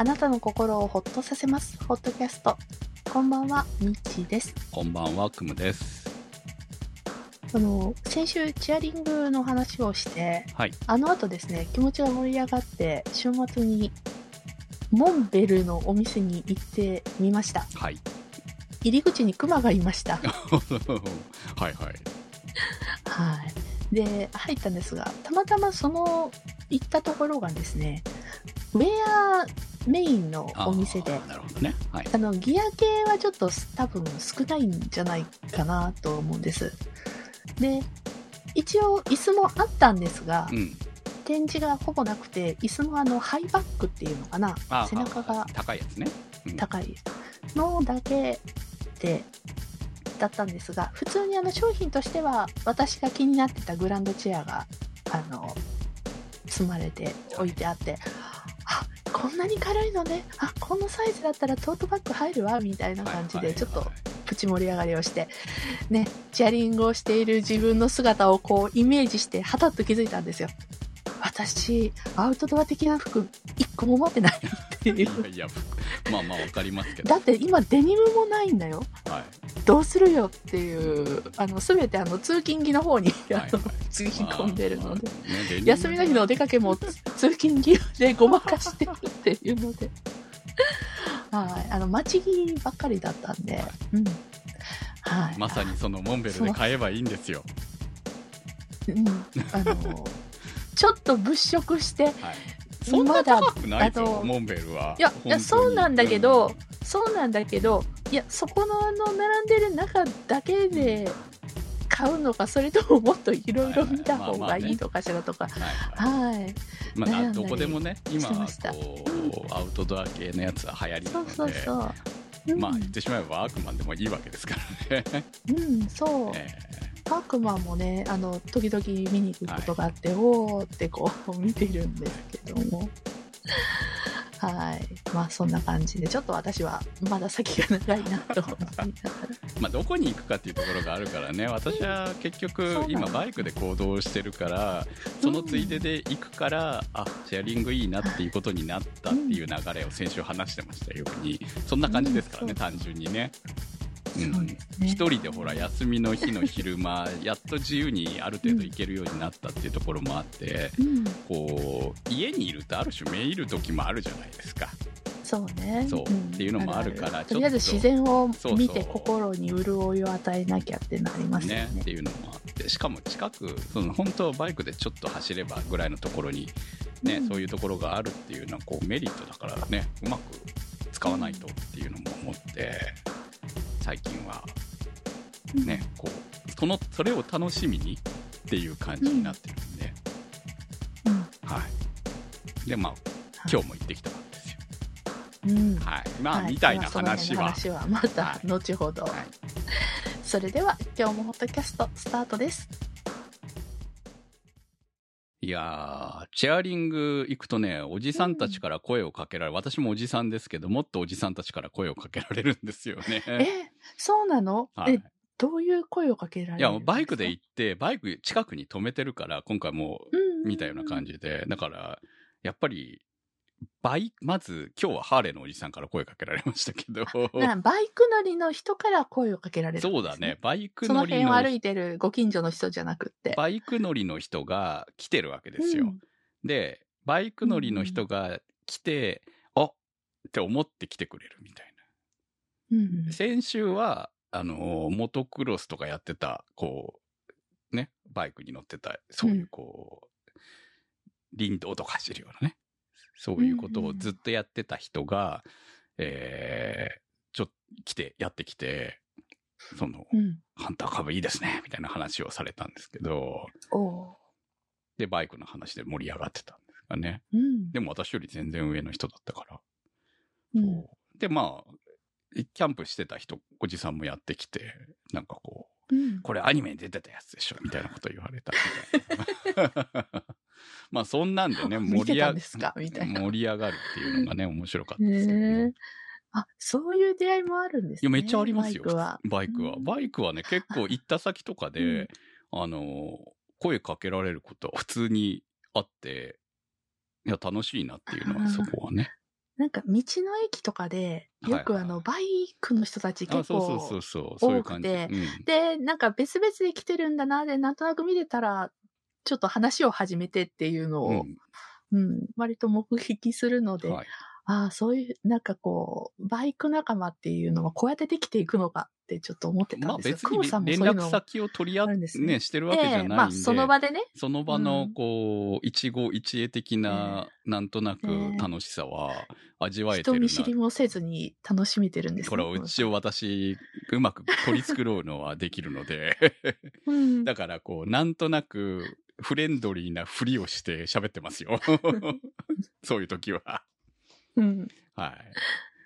あなたの心をほっとさせます。ホットキャスト。こんばんは、ミッチーです。こんばんは、くむです。あの、先週チアリングの話をして、はい。あの後ですね、気持ちが盛り上がって、週末にモンベルのお店に行ってみました。はい。入り口にクマがいました。はいはい。はい。で、入ったんですが、たまたまその行ったところがですね、ウェアメインのお店でなるほどね。はい。あの、ギア系はちょっと多分少ないんじゃないかなと思うんです。で、一応椅子もあったんですがう、ん。展示がほぼなくて、椅子もあの、ハイバックっていうのかな背中が高いやつね。うん高いのだけで、だったんですが、普通にあの商品としては、私が気になってたグランドチェアが、あの、積まれて置いてあって、あ、こんなに軽いのね、あ、このサイズだったらトートバッグ入るわ、みたいな感じで、ちょっとプチ盛り上がりをして、ね、チアリングをしている自分の姿をこうイメージして、はたっと気づいたんですよ。私、アウトドア的な服、一個も持ってないってい。いうやいや、服まあまあわかりますけど。だって今デニムもないんだよ。はい。どうするよっていう、あの、すべてあの、通勤着の方に、あのはいはい、つぎ込んでるので、まあね休みの日のお出かけもつ通勤着でごまかしてるっていうので、はい、あの、待ち着ばっかりだったんで、うん。はい。まさにそのモンベルで買えばいいんですよ。うん。あの、ちょっと物色して、はい。そんな高くないぞモンベルは。いや、いや、そうなんだけど、、そうなんだけど、いや、そこのあの、並んでる中だけで買うのか、それとももっといろいろ見た方がいいのかしらとか。うんはい。まあ、どこでもね、今こう、アウトドア系のやつは流行りなそうので、そうそう。うん、まあ言ってしまえばワークマンでもいいわけですからね。うん、そう。えパークマンもね、あの、時々見に行くことがあって、おーってこう 見てるんですけども。はい。まあそんな感じで、ちょっと私はまだ先が長いなと思いながら。ー まあどこに行くかっていうところがあるからね、私は結局今バイクで行動してるから、そのついでで行くから、あ、シェアリングいいなっていうことになったっていう流れを先週話してましたように、そんな感じですからね、うん単純にね。一人でほら休みの日の昼間 やっと自由にある程度行けるようになったっていうところもあって、うん、こう家にいるとある種めいる時もあるじゃないですか。そうね。そう。ん。っていうのもあるからと。とりあえず自然を見て心に潤いを与えなきゃってなりますよね。ね。っていうのもあってしかも近くその本当はバイクでちょっと走ればぐらいのところに、ねうん。そういうところがあるっていうのはこうメリットだからねうまく使わないとっていうのも思って最近は。ね、こうそのそれを楽しみにっていう感じになってるんで、うん。はい。でまあ今日も行ってきたわけですよ。うん。はい。まあ、はい。みたいな話は、話はまた後ほど。はい。それでは今日もホットキャストスタートです。いやー、チェアリング行くとね、おじさんたちから声をかけられる、私もおじさんですけど、もっとおじさんたちから声をかけられるんですよね。え、そうなの、はいえ、どういう声をかけられるいや、バイクでい行って、バイク近くに止めてるから、今回もう見たような感じ。じで、だから、やっぱり、バイまず、今日はハーレーのおじさんから声かけられましたけど、なバイク乗りの人から声をかけられるんです、そうだね、。バイクその乗りの辺を歩いてるご近所の人じゃなくって。バイク乗りの人が来てるわけですよ。で、バイク乗りの人が来て、あって思って来てくれるみたいうん。うんな。先週は、あの、モトクロスとかやってた、こう、ね、バイクに乗ってた、そういうこう、林道とか走るようなね、そういうことをずっとやってた人が、えー、ちょっと来て、やってきて、その、うん。ハンター株いいですね、みたいな話をされたんですけど、で、バイクの話で盛り上がってたんですがね。うん。でも私より全然上の人だったから。うんで、まあ、キャンプしてた人、おじさんもやってきて、なんかこう、うん。これアニメに出てたやつでしょ、みたいなこと言われた みたいな。まあそんなんでね、盛り上がるっていうのがね、面白かったですけどね。あ、そういう出会いもあるんですね。いや、めっちゃありますよ。バイクは。バイクは。うんバイクはね、結構行った先とかで、あの、声かけられることは普通にあって、いや、楽しいなっていうのは、そこはね。なんか道の駅とかで、よくあの、バイクの人たちあ、結構。多くて。うん。で、なんか別々で来てるんだな、で、なんとなく見てたら、ちょっと話を始めてっていうのを、うん、割と目撃するので、うんはい。ああ、そういう、なんかこう、バイク仲間っていうのはこうやってできていくのかってちょっと思ってたまあんですよ。別にクムさんも連絡先を取り合ってあるんですね、ねしてるわけじゃないんで。ええまあその場でね。その場うん、のこう、一期一会的な、なんとなくええ楽しさは味わえて人るな。見知りもせずに楽しめてるんですね。これは一応私、うまく取り繕うのはできるので、うん。だからこう、なんとなくフレンドリーなふりをして喋ってますよ。そういう時は。うん。はい。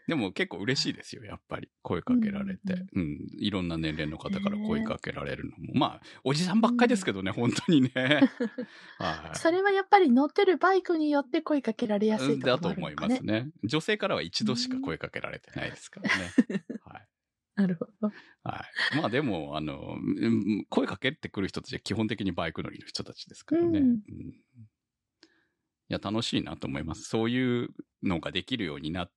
でも結構嬉しいですよ、やっぱり。声かけられて。うんうん。いろんな年齢の方から声かけられるのも。まあ、おじさんばっかりですけどね、本当にね。はい。それはやっぱり乗ってるバイクによって声かけられやすいとだこと思い。ますね。女性からは一度しか声かけられてないですからね。はい。なるほど。はい。まあでも、あの、うん声かけてくる人たちは基本的にバイク乗りの人たちですからね。うんうんいや、楽しいなと思います。そういうのができるようになっ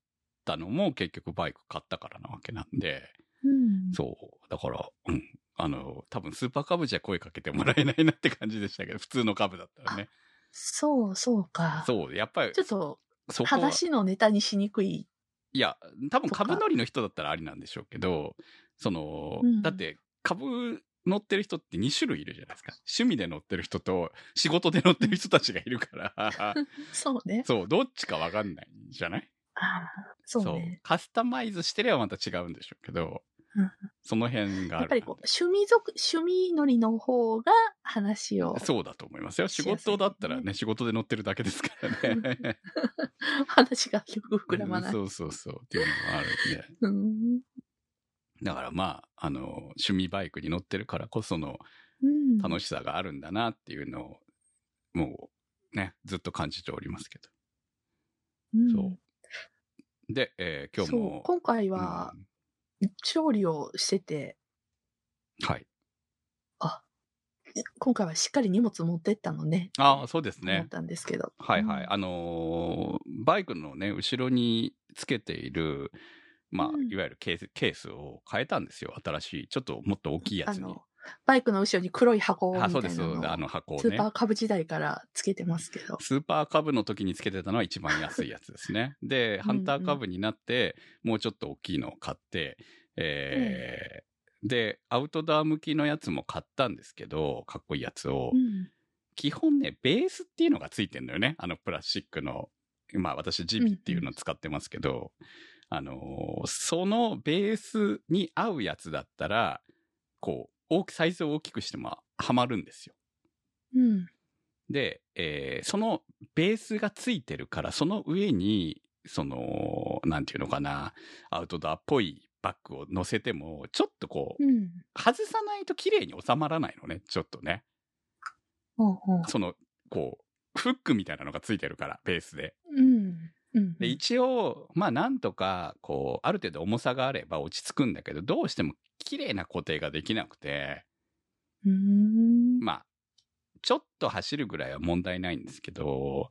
たのも結局バイク買ったからなわけなんで、うん。そう。だから、うん。あの、多分スーパーカブじゃ声かけてもらえないなって感じでしたけど、普通のカブだったらね。そう、そうか。そう、やっぱりちょ、っと、話のネタにしにくい。いや、多分株乗りの人だったらありなんでしょうけど、その、うんだって株乗ってる人って2種類いるじゃないですか。趣味で乗ってる人と仕事で乗ってる人たちがいるから、そうね。そう、どっちかわかんないじゃない？ああ、そうね。カスタマイズしてればまた違うんでしょうけど、うんその辺があるやっぱりこう、趣味族、趣味乗りの方が話を、そうだと思いますよ。仕事だったらね、仕事で乗ってるだけですからね。話がよく膨らまない。そうそうそう。っていうのもあるんで。うん。だからまあ、あの、趣味バイクに乗ってるからこそのうん。楽しさがあるんだなっていうのを、もうね、ずっと感じておりますけうんど。そう。で、えー今日も。今回は、うん調理をしてて、はい。今回はしっかり荷物持ってったのね。ああ、そうですね思っ。たんですけど。はいはい。うんあのーバイクのね、後ろにつけている、まあ、うんいわゆるケースケースを変えたんですよ。新しい、ちょっともっと大きいやつにバイクの後ろに黒い箱みたあ、いなそうです。あの箱をねスーパ。ーカブ時代からつけてますけど。スーパーカブの時につけてたのは一番安いやつですね。で、ハンターカブになって、もうちょっと大きいのを買って、えーで、アウトドア向きのやつも買ったんですけど、かっこいいやつを。うん。基本ね、ベースっていうのがついてんのよね。あのプラスチックの。まあ私ジビっていうのを使ってますけど、あのーそのベースに合うやつだったら、こう、大きサイズを大きくしてもはまるんですよ。うん。で、えーそのベースがついてるから、その上に、その、なんていうのかな、アウトドアっぽいバッグを乗せても、ちょっとこう、うん。外さないと綺麗に収まらないのね、ちょっとね。ほうほう。その、こう、フックみたいなのがついてるから、ベースで。うん。うん。で、一応、まあなんとか、こう、ある程度重さがあれば落ち着くんだけど、どうしても綺麗な固定ができなくて。まあ、ちょっと走るぐらいは問題ないんですけど、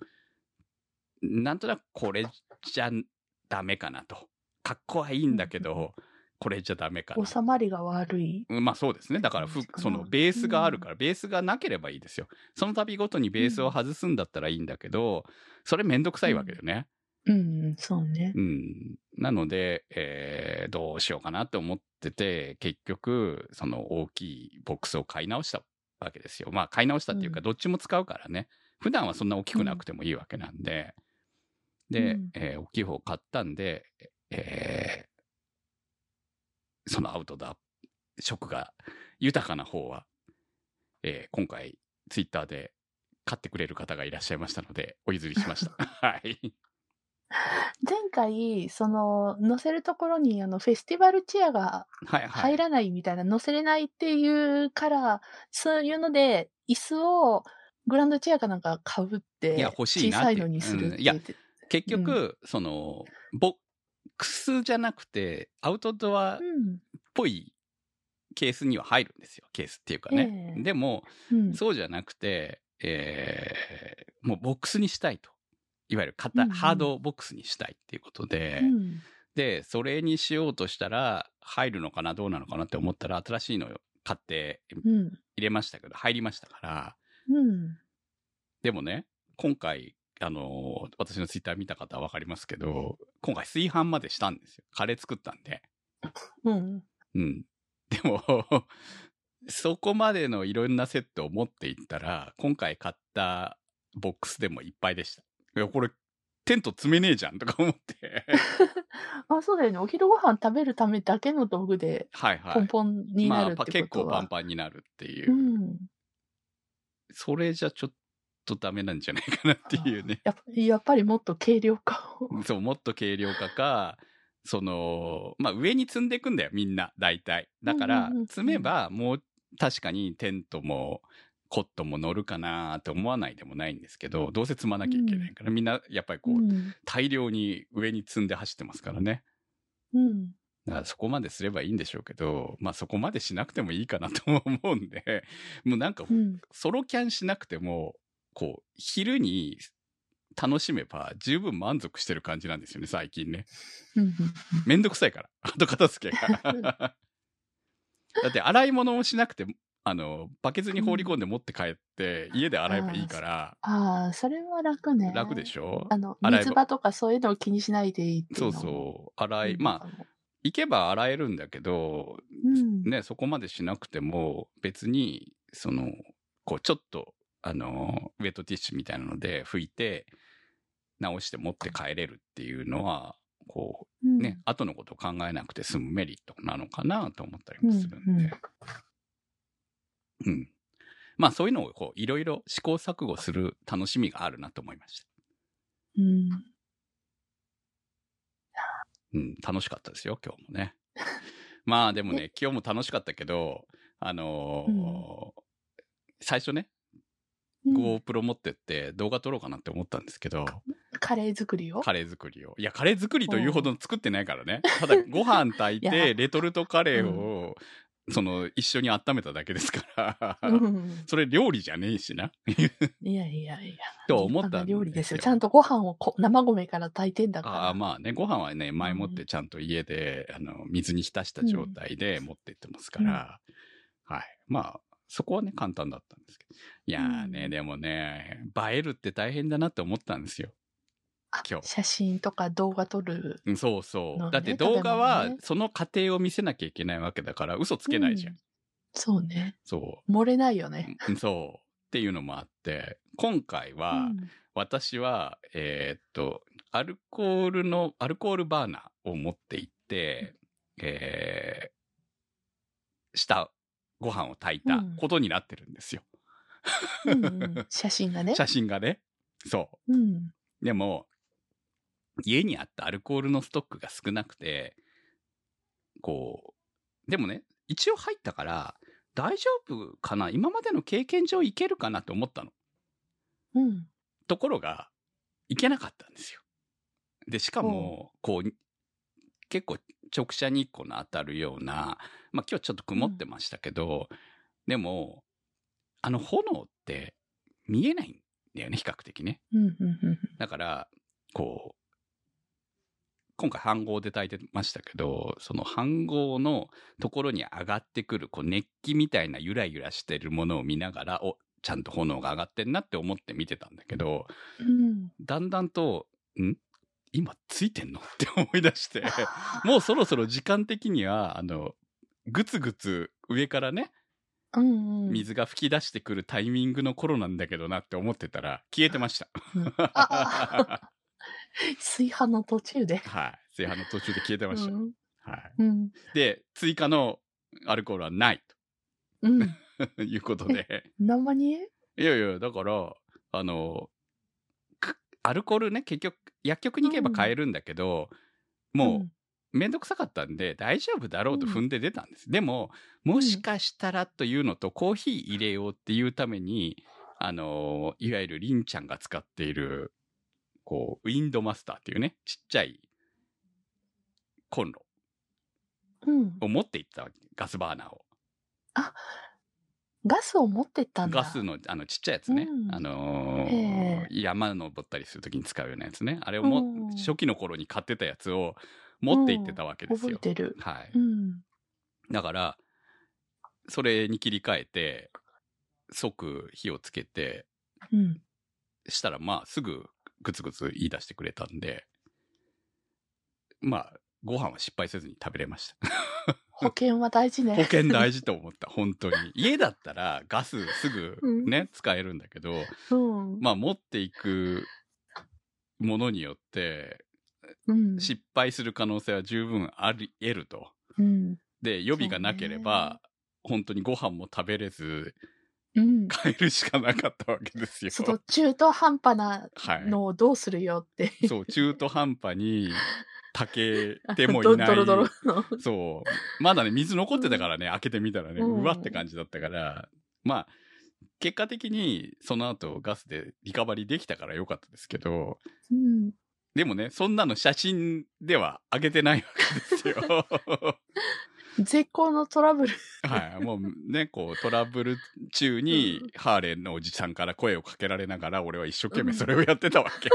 なんとなくこれじゃダメかなと。格好はいいんだけど、これじゃダメかな。収まりが悪い。うんまあそうですね。だからそのベースがあるから、ベースがなければいいですよ。その度ごとにベースを外すんだったらいいんだけど、それめんどくさいわけよね。うん、そうね。うん。なので、えーどうしようかなって思ってて、結局、その大きいボックスを買い直したわけですよ。まあ買い直したっていうか、うんどっちも使うからね。普段はそんな大きくなくてもいいわけなんで。で、うんえー大きい方を買ったんで、えーそのアウトドア色が豊かな方は、えー今回ツイッターで買ってくれる方がいらっしゃいましたので、お譲りしました。はい。前回、その、乗せるところに、あの、フェスティバルチェアがはいはい。入らないみたいな、乗せれないっていうから、そういうので、椅子をグランドチェアかなんか買うって、いや欲しいなって小さいのにするって言って。結局、その、ボックスじゃなくて、アウトドアっうん。ぽいケースには入るんですよ。ケースっていうかね。ええでも、うん。そうじゃなくて、えーもうボックスにしたいと。いわゆる型、うんうんハードボックスにしたいっていうことで、うん。で、それにしようとしたら、入るのかな、どうなのかなって思ったら、新しいのを買ってうん。入れましたけど、入りましたから、うん。でもね、今回、あのー私のツイッター見た方はわかりますけど、今回炊飯までしたんですよ。カレー作ったんで。うん。うん。でも、そこまでのいろんなセットを持っていったら、今回買ったボックスでもいっぱいでした。いや、これ、テント詰めねえじゃんとか思って。あ、そうだよね。お昼ご飯食べるためだけの道具ではいはい。ポンポンになるってことは。まあ、結構パンパンになるっていうう。ん。それじゃちょっとダメなんじゃないかなっていうね。やっぱやっぱりもっと軽量化を。そう、もっと軽量化か、その、まあ上に積んでいくんだよ、みんな、大体。だから積めばもう確かにテントもコットンも乗るかなって思わないでもないんですけど、どうせ積まなきゃいけないから、みんなやっぱりこう、うん。大量に上に積んで走ってますからね。うん。だからそこまですればいいんでしょうけど、まあそこまでしなくてもいいかなとも思うんで、もうなんかうん。ソロキャンしなくても、こう、昼に楽しめば十分満足してる感じなんですよね、最近ね。うん。めんどくさいから。後片付けが。だって洗い物をしなくて、あの、バケツに放り込んで持って帰って、家で洗えばいいから、ああ、それは楽ね。楽でしょ？あの、水場とかそういうのを気にしないでいいっていそうそう。洗い、まあ、行けば洗えるんだけど、うん。ね、そこまでしなくても、別に、その、こう、ちょっと、あの、ウェットティッシュみたいなので拭いて、直して持って帰れるっていうのは、こう、うんね、後のことを考えなくて済むメリットなのかなと思ったりもするんで。うん。まあそういうのをこう、いろいろ試行錯誤する楽しみがあるなと思いました。うん。うん、楽しかったですよ、今日もね。まあでもね、今日も楽しかったけど、あのー最初ね、うん、GoPro 持ってって動画撮ろうかなって思ったんですけど、カレー作りを？カレー作りを。いや、カレー作りというほど作ってないからね。ただ、ご飯炊いて、レトルトカレーを、その、一緒に温めただけですから、うん。それ料理じゃねえしな。いやいやいや。と思った料理ですよ。ちゃんとご飯をこ生米から炊いてんだから。ああ、まあね、ご飯はね、前もってちゃんと家で、あの、水に浸した状態で持ってってますから、はい。まあ、そこはね、簡単だったんですけど。いやーね、うんでもね、映えるって大変だなって思ったんですよ。あ今日写真とか動画撮る。うんそうそう。だって動画はその過程を見せなきゃいけないわけだから、嘘つけないじゃん。うんそうね。そ漏れないよね。う。うんそう。っていうのもあって、今回は、うん私は、えーっと、アルコールの、アルコールバーナーを持って行って、えー、したご飯を炊いたことになってるんですよ。うんうん写真がね。写真がね。そうん。う。でも、家にあったアルコールのストックが少なくて、こう、でもね、一応入ったから、大丈夫かな？今までの経験上いけるかなと思ったの。うん。ところが、いけなかったんですよ。で、しかも、こう、結構直射日光の当たるような、まあ今日ちょっと曇ってましたけど、でも、あの炎って見えないんだよね、比較的ね。うん。うん。うんだから、こう、今回飯盒で炊いてましたけど、その飯盒のところに上がってくる、こう熱気みたいなゆらゆらしてるものを見ながら、お、ちゃんと炎が上がってんなって思って見てたんだけど、うん。だんだんと、ん？今ついてんの？って思い出して、もうそろそろ時間的には、あの、ぐつぐつ上からね、うんうん。水が噴き出してくるタイミングの頃なんだけどなって思ってたら、消えてました。炊飯の途中で。はい。炊飯の途中で消えてました。うん。はい。うん。で、追加のアルコールはないうん。と いうことで。生にいやいや、だから、あの、くアルコールね、結局、薬局に行けば買えるんだけど、もう、めんどくさかったんで、大丈夫だろうと踏んで出たんです。でも、もしかしたらというのと、コーヒー入れようっていうために、あの、いわゆるりんちゃんが使っている、こう、ウィンドマスターっていうね、ちっちゃいコンロうん。うん。を持っていったわけ。ガスバーナーを。ガスを持ってったんだ。ガスの、あの、ちっちゃいやつね。うんあのーへ山登ったりするときに使うようなやつね。あれをも、うん初期の頃に買ってたやつを持って行ってたわけですよ。覚えてる。はい。うん。だから、それに切り替えて、即火をつけて、うん。したらまあすぐグツグツ言い出してくれたんで、まあ、ご飯は失敗せずに食べれました。保険は大事ね。保険大事と思った、本当に。家だったらガスすぐね、使えるんだけど、うん。まあ持っていくものによって、うん。失敗する可能性は十分あり得ると。うん。で、予備がなければ、本当にご飯も食べれず、うん。帰るしかなかったわけですよ。その中途半端なはいのをどうするよって。そう、中途半端に 炊けてもいない。ドロドロの。そう。まだね、水残ってたからね、開けてみたらね、うわって感じだったから、まあ、結果的にその後ガスでリカバリーできたからよかったですけど、うん。でもね、そんなの写真では上げてないわけですよ。絶好のトラブル。はい。もうね、こう、トラブル中に、ハーレーのおじさんから声をかけられながら、俺は一生懸命それをやってたわけ。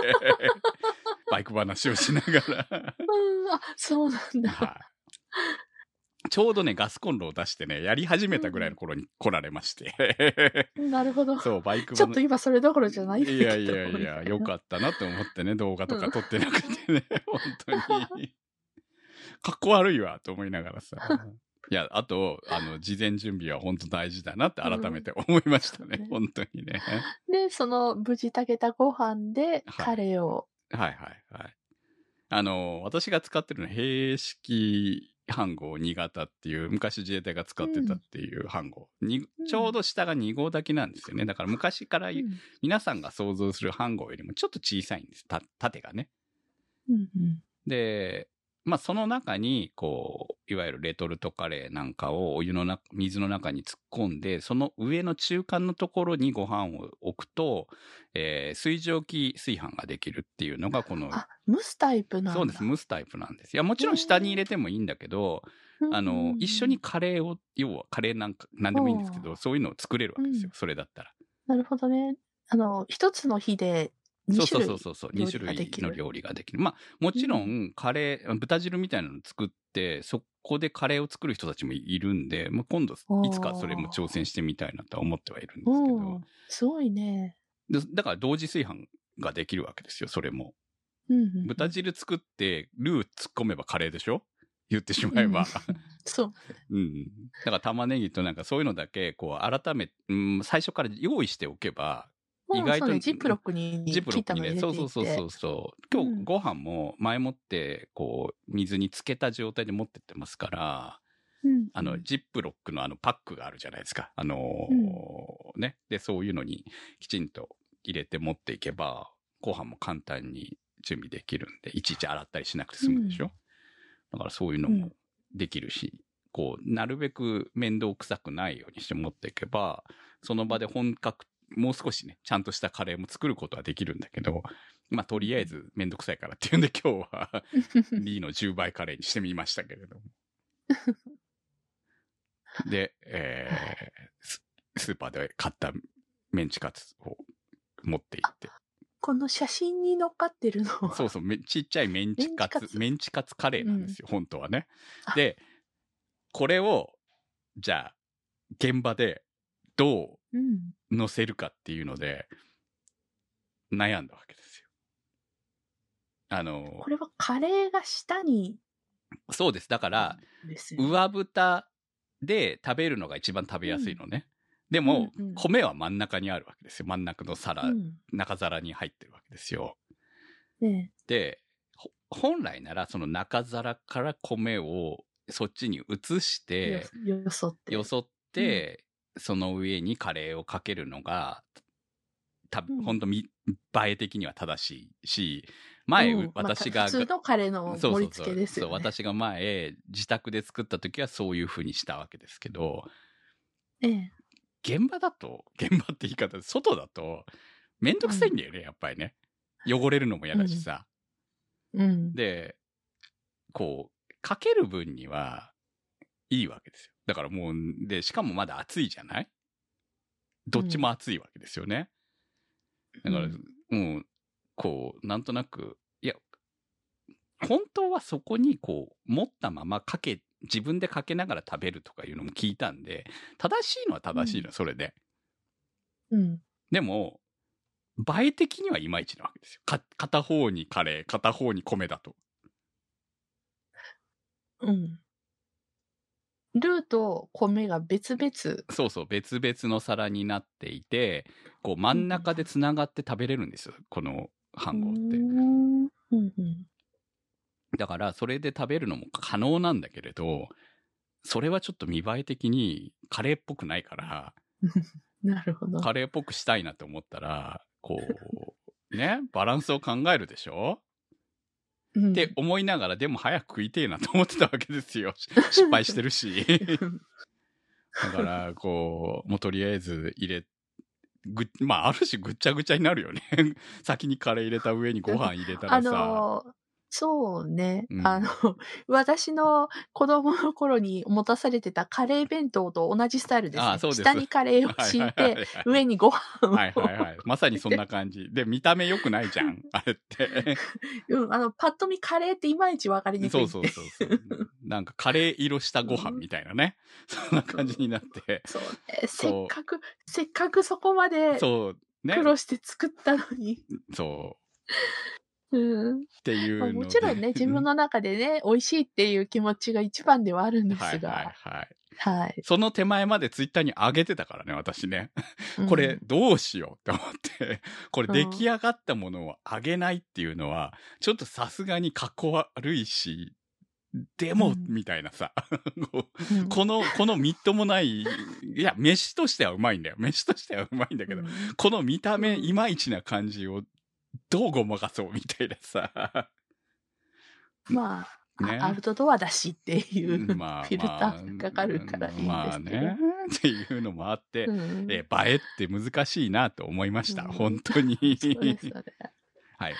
バイク話をしながら。うん。あ、そうなんだ。はい。ちょうどね、ガスコンロを出してね、やり始めたぐらいの頃に来られまして。なるほど。そう、バイクちょっと今それどころじゃないいやいやいや、よかったなって思ってね、動画とか撮ってなくてね、本当に。かっこ悪いわ、と思いながらさ。いや、あと、あの、事前準備は本当大事だなって改めて思いましたね、うん本当にね。で、その無事炊けたご飯でカレーを。はいはいはい。あの、私が使ってるのは、兵式飯号2型っていう、昔自衛隊が使ってたっていう飯号。にうんちょうど下が2号炊きなんですよね。だから昔からうん皆さんが想像する飯号よりもちょっと小さいんです。た縦がね。うんうんで、まあその中に、こう、いわゆるレトルトカレーなんかをお湯の中、水の中に突っ込んで、その上の中間のところにご飯を置くと、えー水蒸気炊飯ができるっていうのがこの、あ、蒸すタイプなんだ。そうです、蒸すタイプなんです。いや、もちろん下に入れてもいいんだけど、うんあの、一緒に。カレーを、要はカレーなんか、なんでもいいんですけど、うんそういうのを作れるわけですよう、んそれだったら。なるほどね。あの、一つの日で2そうそ。うそうそう、2料理種類の料理ができる。まあ、もちろん、カレー、豚汁みたいなの作って、そこでカレーを作る人たちもいるんで、まあ、今度、いつかそれも挑戦してみたいなとは思ってはいるんですけうどん、。すごいね。でだから同時炊飯ができるわけですよ、それも。うんうん豚汁作って、ルー突っ込めばカレーでしょ？言ってしまえば。そう。うん。だから玉ねぎとなんかそういうのだけ、こう、改め、うん、最初から用意しておけば、意外とね、ジップロックにジップロックにね、そうそうそうそうそう。今うん日ご飯も前もって、こう、水につけた状態で持ってってますから、うんあの、ジップロックのあのパックがあるじゃないですか。あのーね。で、そういうのにきちんと入れて持っていけば、ご飯も簡単に準備できるんで、いちいち洗ったりしなくて済むでしょ。だからそういうのもできるし、こう、なるべく面倒くさくないようにして持っていけば、その場で本格、もう少しね、ちゃんとしたカレーも作ることはできるんだけど、まあ、とりあえずめんどくさいからって いうんで今日は B の10倍カレーにしてみましたけれども。で、えーススーパーで買ったメンチカツを持って行って。この写真に乗っかってるのは。そうそう、めちっちゃいメンチカツ、メンチカツカレーなんですよ、本当はねあ。で、これを、じゃあ、現場でどうん。う乗せるかっていうので、悩んだわけですよ。あのこ、れはカレーが下に。そうです。だから、ね上蓋で食べるのが一番食べやすいのね。でも、うんうん米は真ん中にあるわけですよ。真ん中の皿、うん中皿に入ってるわけですよ。ねで、ほ本来ならその中皿から米をそっちに移して、よよそって。よそって、その上にカレーをかけるのが、たうん本当見栄え的には正しいし、前、うん私が、まあ普通のカレーの盛り付けですよね。そう私が前、自宅で作った時はそういう風にしたわけですけど、ええ現場だと、現場って言い方、外だと、めんどくさいんだよね、やっぱりね。汚れるのも嫌だしさ。うん。で、こう、かける分には、いいわけですよ。だからもう、で、しかもまだ暑いじゃない？どっちも熱いわけですよね。だから、うんもう、こう、なんとなく、いや、本当はそこにこう、持ったままかけ、自分でかけながら食べるとかいうのも聞いたんで、正しいのは正しいの、それで。うん。でも、映え的にはいまいちなわけですよ。か片方にカレー、片方に米だと。うん。ルーと米が別々。そうそう、別々の皿になっていて、こう真ん中でつながって食べれるんですよ、この飯盒って。うーんうんうん。だから、それで食べるのも可能なんだけれど、それはちょっと見栄え的にカレーっぽくないから、なるほど。カレーっぽくしたいなと思ったら、こう、ね、バランスを考えるでしょ？うんって思いながら、でも早く食いてえなと思ってたわけですよ。し 失敗してるし。だから、こう、もうとりあえず入れ、ぐ、まあ、ある種ぐっちゃぐちゃになるよね。先にカレー入れた上にご飯入れたらあさ。のーそうね、うんあの、私の子供の頃に持たされてたカレー弁当と同じスタイルですね。あそうです下にカレーを敷いはいはいて、上にご飯を。はいはいはい。まさにそんな感じ。で、見た目良くないじゃん。あれって。うん、あの、パッと見カレーっていまいちわかりにくい。そうそうそうそう。なんかカレー色したご飯みたいなね。そんな感じになって。そうね。せそうっかく、せっかくそこまでそう。ね苦。労して作ったのに。そう。うん。っていうまあので。もちろんね、自分の中でね、美味しいっていう気持ちが一番ではあるんですはいが。はいはい。はい。その手前までツイッターに上げてたからね、私ね。これどうしようって思って、これ出来上がったものをあげないっていうのは、ちょっとさすがに格好悪いし、でも、うんみたいなさ、この、このみっともない、いや、飯としてはうまいんだよ。飯としてはうまいんだけど、うんこの見た目うんいまいちな感じをどうごまかそうみたいなさ、まあ、ねあアウトドアだしっていう、まあ、フィルターがかかるからいいんですけど。まあね、っていうのもあって、うんえ映えって難しいなと思いました。うん本当に。はい。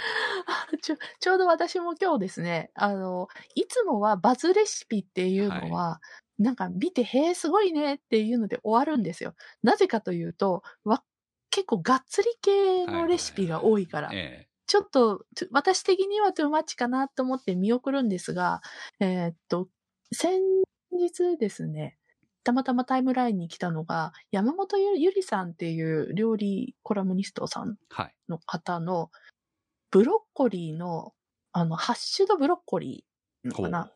あ ちょちょうど私も今日ですね、あの、いつもはバズレシピっていうのは、なんか見て、へえ、すごいねっていうので終わるんですよ。なぜかというと、わ結構がっつり系のレシピが多いから。えちょっと、私的にはトゥーマッチかなと思って見送るんですが、えーっと、先日ですね、たまたまタイムラインに来たのが、山本ゆゆりさんっていう料理コラムニストさんはい。の方の、ブロッコリーの、あの、ハッシュドブロッコリーのかな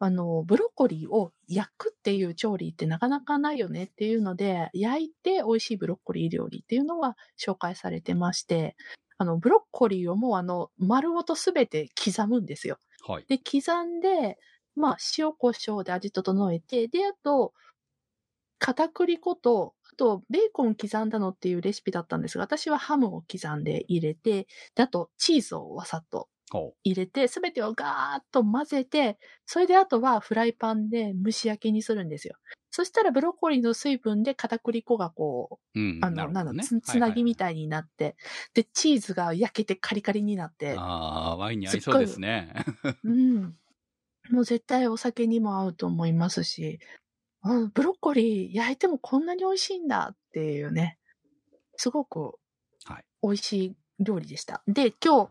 あの、ブロッコリーを焼くっていう調理ってなかなかないよねっていうので、焼いて美味しいブロッコリー料理っていうのが紹介されてまして、あの、ブロッコリーをもうあの、丸ごとすべて刻むんですよ。はい。で、刻んで、まあ、塩コショウで味整えて、で、あと、片栗粉と、あと、ベーコン刻んだのっていうレシピだったんですが、私はハムを刻んで入れて、で、あと、チーズをわさっとほ入れて、すべてをガーッと混ぜて、それであとはフライパンで蒸し焼きにするんですよ。そしたらブロッコリーの水分で片栗粉がこう。うん。う、あの、ねなんだ、つつなぎみい。たいになって、で、チーズが焼けてカリカリになって、ああ、ワインに合いそうですね。うん。もう絶対お酒にも合うと思いますし、あブロッコリー焼いてもこんなに美味しいんだっていうね、すごくはい美味しい料理でした。で、今日、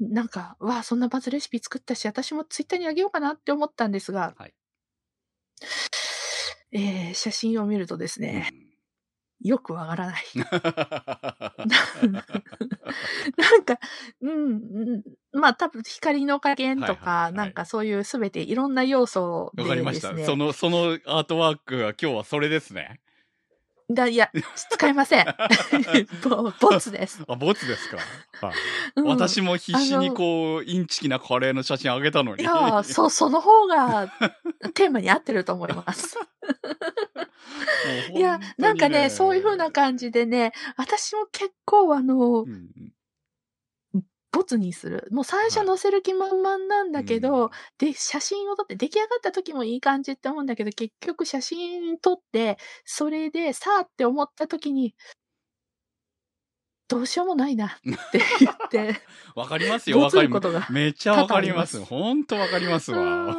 なんか、わあ、そんなバズレシピ作ったし、私もツイッターにあげようかなって思ったんですが、はい えー写真を見るとですね、よくわからない。なんか、うん、うんまあ多分光の加減とはいはいか、はいなんかそういうすべていろんな要素でわかりました。ですね。その、そのアートワークは今日はそれですね。だいや、使いません。ぼボツです。あ、ボツですか？はい。うん私も必死にこう、インチキなカレーの写真あげたのに。いや、そ、その方がテーマに合ってると思います。いや、なんかね、そういう風なじ。感じでね、私も結構あのう、んボツにする。もう最初載せる気満々なんだけど、うんで、写真を撮って出来上がった時もいい感じって思うんだけど、結局写真撮って、それでさあって思った時に、どうしようもないなって 言って、わかりますよ、わかります。めっちゃわかります。多々ありますほんとわかりますわ。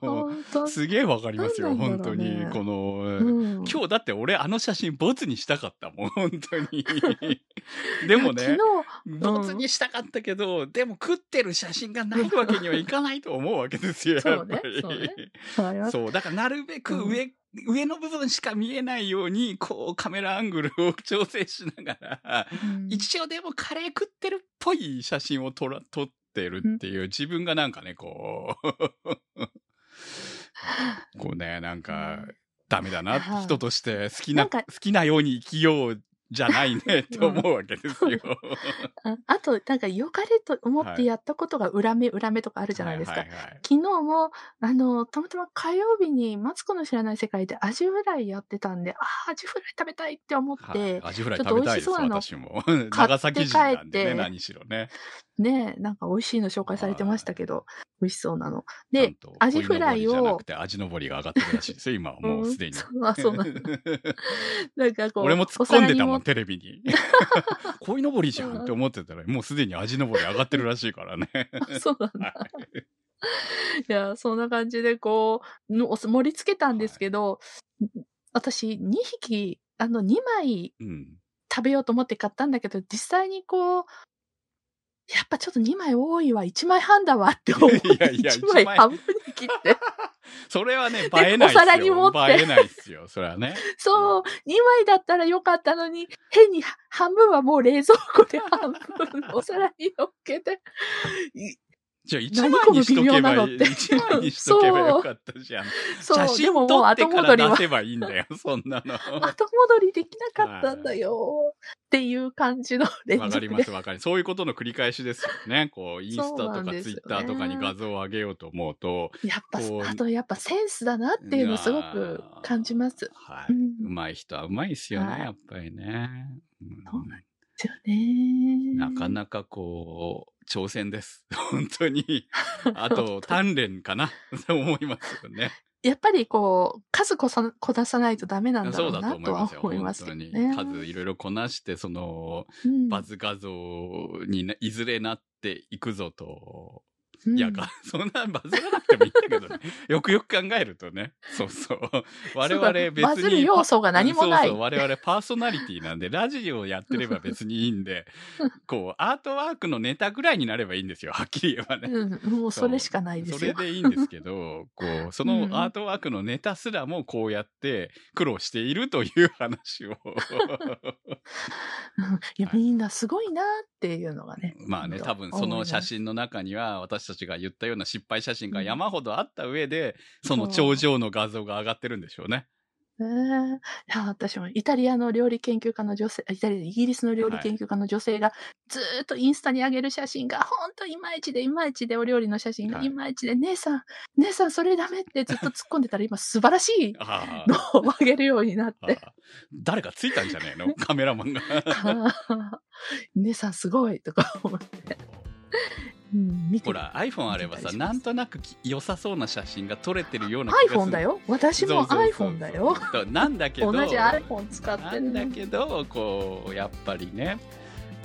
本当 すげえわかりますよ、なんなん本当に。この、うん今日だって俺あの写真ボツにしたかったもん、本当に。でもねボツにしたかったけど、でも食ってる写真がないわけにはいかないと思うわけですよ、そうねやっぱり。そうね日、わかります。そう、だからなるべく上、上の部分しか見えないように、こうカメラアングルを調整しながら、うん。一応でもカレー食ってるっぽい写真を撮ら撮ってるっていう自分がなんかね、こう、こうね、なんか、ダメだな、人として好きな、な好きなように生きようじゃないねって思うわけですよ。ああと、なんか良かれと思ってやったことが裏目、裏目とかあるじゃないですか。はいはいはい昨日も、あの、たまたま火曜日にマツコの知らない世界でアジフライやってたんで、ああ、アジフライ食べたいって思っはいて、アジフライちょっと食べたいです、美味しそうなの私も。買って長崎人なんでね、帰って何しろね。ね、なんか美味しいの紹介されてましたけど、美味しそうなの。でアジフライをじゃなく、て、味のぼりが上がってるらしいですよ、今はもうすでに。うんあ、そうなんだ。なんかこう、俺も突っ込んでたもん、おテレビに。鯉のぼりじゃんって思ってたら、もうすでに味のぼり上がってるらしいからね。そうなんだ。はいいや、そんな感じでこう、の盛り付けたんですけど、私2匹、あの2枚うん。食べようと思って買ったんだけど、実際にこう、やっぱちょっと2枚多いわ、1枚半だわって思って、いやいや1枚一枚。半分に切って、それはね、映えないっすよ。お皿に持って。映えないっすよ、それはね。そう、2枚だったらよかったのに、変に半分はもう冷蔵庫で半分お皿に乗っけて、いじゃあ一何枚にしとけばいい。この微妙なのって一枚にしとけばよかったじゃん。そう、で写真撮って後戻りはから出、せばいいんだよ、そんなの。後戻りできなかったんだよ、っていう感じの連続でわかります、わかります。そういうことの繰り返しですよね。こう、インスタとかツイッターとかに画像を上げようと思うと、やっぱあとやっぱセンスだなっていうのをすごく感じます。はい。うまい人はうまいですよね、はいやっぱりね。うんそうなんですよね。なかなかこう、挑戦です。本当に。あと、鍛錬かなと 思いますよね。やっぱりこう、数こさこなさないとダメなんだそうだとろうなとは思いますよ。ね。数いろいろこなして、その、うんバズ画像にないずれなっていくぞと。うんいや、が そんなバズらなくてもいいんだけどね。よくよく考えるとね。そうそう。我々別に。バズる要素が何もない。そうそう。我々パーソナリティなんで、ラジオやってれば別にいいんで、こう、アートワークのネタぐらいになればいいんですよ。はっきり言えばね。うん、もうそれしかないですよ。それでいいんですけど、こう、そのアートワークのネタすらもこうやって苦労しているという話を。うんいや、みんなすごいなっていうのがね。まあね、多分その写真の中には私たちが言ったような失敗写真が山ほどあった上で、その頂上の画像が上がってるんでしょうね。えーいや私もイタリアの料理研究家の女性、イタリア、イギリスの料理研究家の女性が、ずーっとインスタに上げる写真が、ほんといまいちでいまいちで、お料理の写真がはい。いまいちで、姉さん、姉さんそれダメってずっと突っ込んでたら、今素晴らしいあのを上げるようになっあて。誰かついたんじゃねえの？カメラマンが。姉さんすごいとか思って。うん、ほら、iPhone あればさ、なんとなくき良さそうな写真が撮れてるような iPhone だよ。私も iPhone だよ。そう。なんだけど、同じ iPhone 使ってるなんだけど、こう、やっぱりね、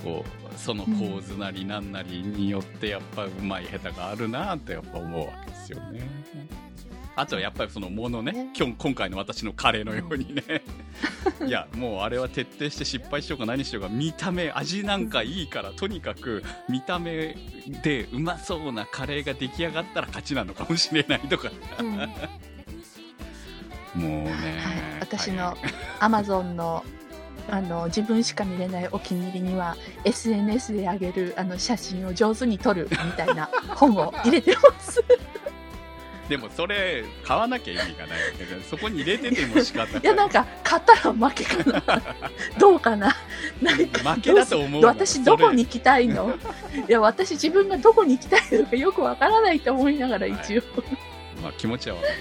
こう、その構図なりなんなりによって、やっぱうまい下手があるなってやっぱ思うわけですよね。あとはやっぱりそのものねね、今日、今回の私のカレーのようにね。いや、もうあれは徹底して失敗しようか何しようか、見た目、味なんかいいから、とにかく見た目でうまそうなカレーが出来上がったら勝ちなのかもしれないとか。うん もうね、はい、私のはい Amazon のあの自分しか見れないお気に入りには SNS で上げるあの写真を上手に撮るみたいな 本を入れてます。でもそれ買わなきゃ意味がないわけでそこに入れてても仕方ない。いやなんか買ったら負けかな。どうかな。なんか負けだと思う私どこに行きたいの？いや私自分がどこに行きたいのかよくわからないと思いながら一応。それまあ気持ちはわかる。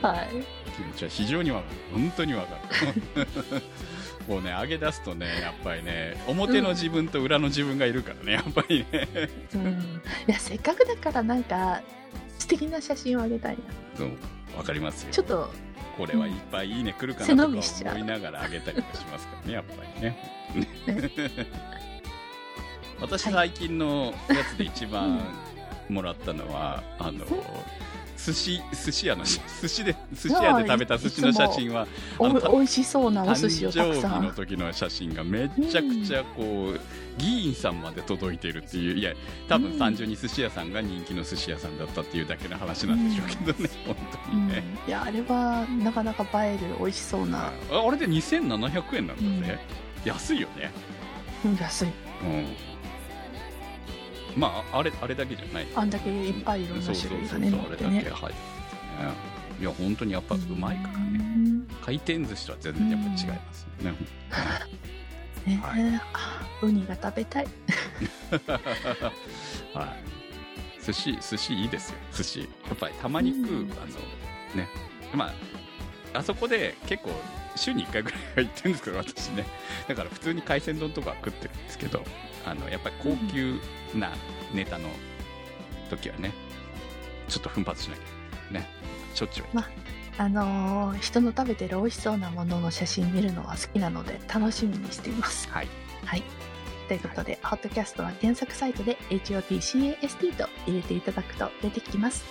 はい、気持ちは非常にわかる。本当にわかる もうね上げ出すとねやっぱりね表の自分と裏の自分がいるからねやっぱりね。うん、いやせっかくだからなんか素敵な写真をあげたいな。そうわかりますよ。ちょっとこれはいっぱいいいね来るか背なとか思いながら上げたりとかしますからねやっぱりね。私最近のやつで一番もらったのは、あの寿司寿司屋のし寿司で寿司屋で食べた寿司の写真は美味しそうなお誕寿司をた。く生日のさん。時の写真がめちゃくちゃこう、議員さんまで届いてるっていういや多分うん。単純に寿司屋さんが人気の寿司屋さんだったっていうだけの話なんでしょうけどね、本当うん。にね、いやあれはなかなか映える美味しそうな、ああれで2700円なんだぜ、安いよね。うん、安い。うんまああれあれだけじゃない。あんだけいっぱいいろんなそうそう種類がそうそうあれね載ってね。だけ入っててね。いや本当にやっぱうまいからね。うん。回転寿司とは全然やっぱ違いますよね、ね。はあウニが食べたい。はい。寿司寿司いいですよ。寿司。やっぱりたまに食う、うん。あのね。まああそこで結構週に1回ぐらいは行ってるんですけど私ね。だから普通に海鮮丼とかは食ってるんですけどあのやっぱり高級なネタの時はねちょっと奮発しなきゃね。しょっちゅうは行ってあのー人の食べてる美味しそうなものの写真見るのは好きなので楽しみにしています。はい。はい。ということで、ホットキャストは検索サイトで HOTCAST と入れていただくと出てきます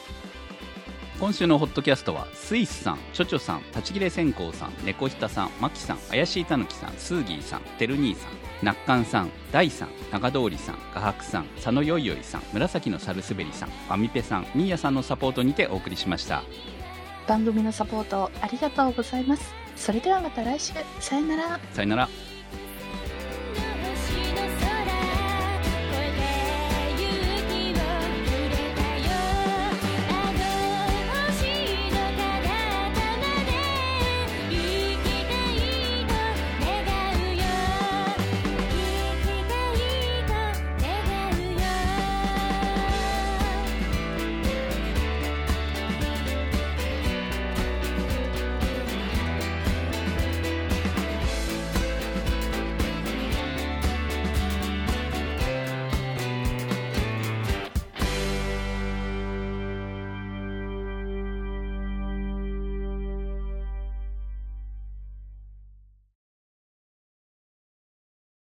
今週のホットキャストはスイスさん、チョチョさん、立ち切れ線香さん、猫下さん、マキさん、怪しいたぬきさん、スーギーさん、てる兄さん、ナッカンさん、ダイさん、長通りさん、画伯さん、佐野よいよいさん、紫のサルスベリさん、ファミペさん、ミーヤさんのサポートにてお送りしました。番組のサポートありがとうございますそれではまた来週さよならさよなら。